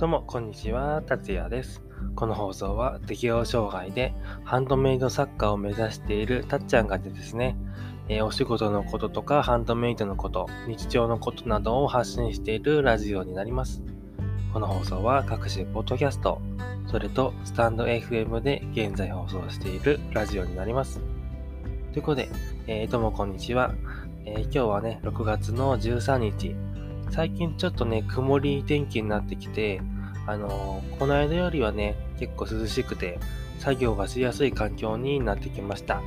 どうも、こんにちは。達也です。この放送は適応障害でハンドメイド作家を目指しているたっちゃんがでですね、えー、お仕事のこととかハンドメイドのこと、日常のことなどを発信しているラジオになります。この放送は各種ポッドキャスト、それとスタンド FM で現在放送しているラジオになります。ということで、えー、どうもこんにちは。えー、今日はね、6月の13日。最近ちょっとね、曇り天気になってきて、あのー、この間よりはね、結構涼しくて、作業がしやすい環境になってきました。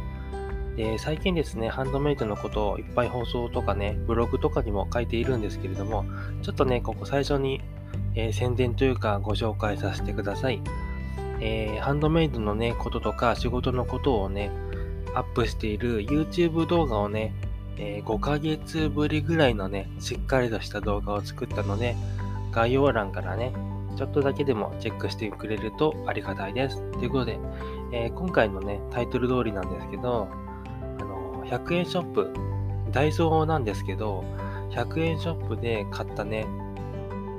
で、最近ですね、ハンドメイドのことをいっぱい放送とかね、ブログとかにも書いているんですけれども、ちょっとね、ここ最初に、えー、宣伝というかご紹介させてください。えー、ハンドメイドのね、こととか仕事のことをね、アップしている YouTube 動画をね、えー、5ヶ月ぶりぐらいのね、しっかりとした動画を作ったので、概要欄からね、ちょっとだけでもチェックしてくれるとありがたいです。ということで、えー、今回のね、タイトル通りなんですけど、あの、100円ショップ、ダイソーなんですけど、100円ショップで買ったね、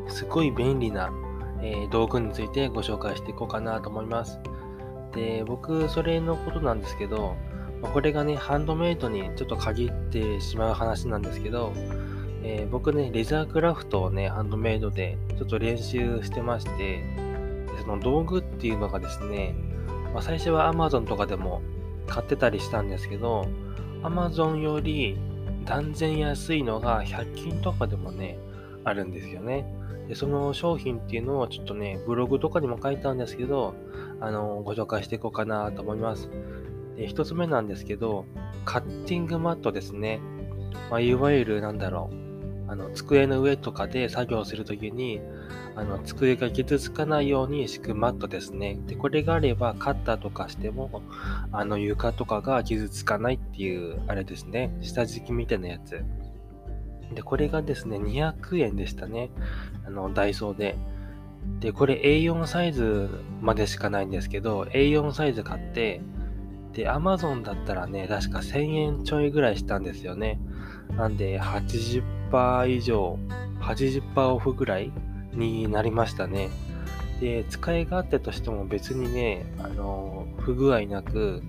すごい便利な、えー、道具についてご紹介していこうかなと思います。で、僕、それのことなんですけど、まこれがね、ハンドメイドにちょっと限ってしまう話なんですけど、えー、僕ね、レザークラフトをね、ハンドメイドでちょっと練習してまして、その道具っていうのがですね、まあ、最初は Amazon とかでも買ってたりしたんですけど、Amazon より断然安いのが100均とかでもね、あるんですよね。で、その商品っていうのをちょっとね、ブログとかにも書いたんですけど、あの、ご紹介していこうかなと思います。で、一つ目なんですけど、カッティングマットですね。まあ、いわゆる、なんだろう。あの、机の上とかで作業するときに、あの、机が傷つかないように敷くマットですね。で、これがあれば、カッターとかしても、あの、床とかが傷つかないっていう、あれですね。下敷きみたいなやつ。で、これがですね、200円でしたね。あの、ダイソーで。で、これ A4 サイズまでしかないんですけど、A4 サイズ買って、で、Amazon だったらね、確か1000円ちょいぐらいしたんですよね。なんで、80%以上、80%オフぐらいになりましたね。で、使い勝手としても別にね、あの、不具合なく、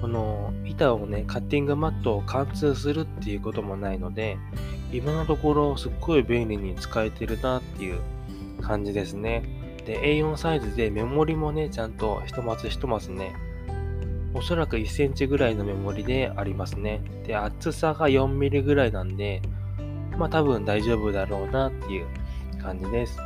この板をね、カッティングマットを貫通するっていうこともないので、今のところすっごい便利に使えてるなっていう感じですね。で、A4 サイズでメモリもね、ちゃんと一マス一マスね、おそらく1センチぐらいのメモリでありますね。で、厚さが4ミリぐらいなんで、まあ多分大丈夫だろうなっていう感じです。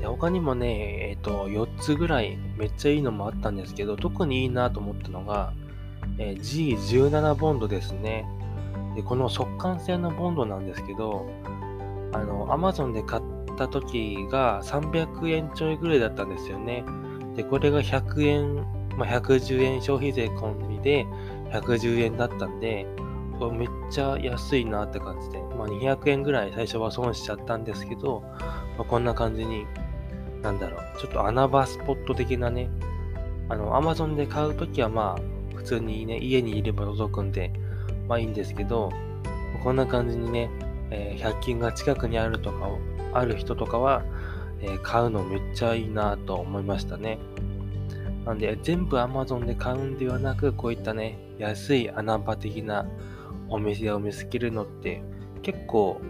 で他にもね、えっ、ー、と、4つぐらいめっちゃいいのもあったんですけど、特にいいなと思ったのが、えー、G17 ボンドですね。で、この速乾性のボンドなんですけど、あの、Amazon で買った時が300円ちょいぐらいだったんですよね。で、これが100円まあ、110円消費税込みで110円だったんで、めっちゃ安いなって感じで、まあ、200円ぐらい最初は損しちゃったんですけど、まあ、こんな感じに、なんだろう、ちょっと穴場スポット的なね、あの、アマゾンで買うときはまあ、普通にね、家にいれば届くんで、まあいいんですけど、こんな感じにね、えー、100均が近くにあるとか、ある人とかは、えー、買うのめっちゃいいなと思いましたね。なんで、全部 Amazon で買うんではなく、こういったね、安い穴場的なお店を見つけるのって結構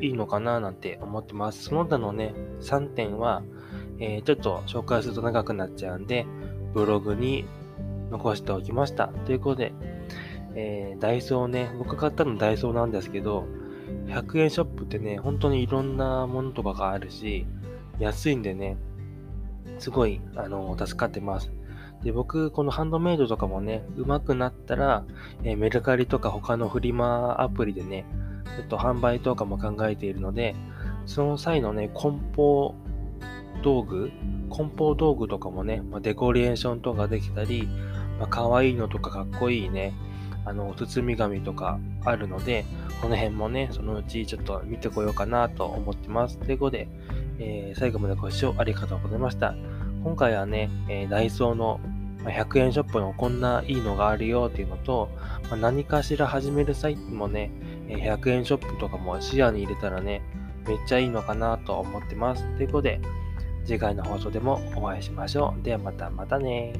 いいのかななんて思ってます。その他のね、3点は、えー、ちょっと紹介すると長くなっちゃうんで、ブログに残しておきました。ということで、えー、ダイソーね、僕買ったのダイソーなんですけど、100円ショップってね、本当にいろんなものとかがあるし、安いんでね、すごい、あの、助かってます。で、僕、このハンドメイドとかもね、上手くなったら、えー、メルカリとか他のフリマアプリでね、ちょっと販売とかも考えているので、その際のね、梱包道具、梱包道具とかもね、まあ、デコレーションとかできたり、まあ、可愛いのとかかっこいいね、あの、包み紙とかあるので、この辺もね、そのうちちょっと見てこようかなと思ってます。ということで、えー、最後までご視聴ありがとうございました。今回はね、え、ダイソーの100円ショップのこんないいのがあるよっていうのと、ま、何かしら始める際もね、100円ショップとかも視野に入れたらね、めっちゃいいのかなと思ってます。ということで、次回の放送でもお会いしましょう。ではまたまたね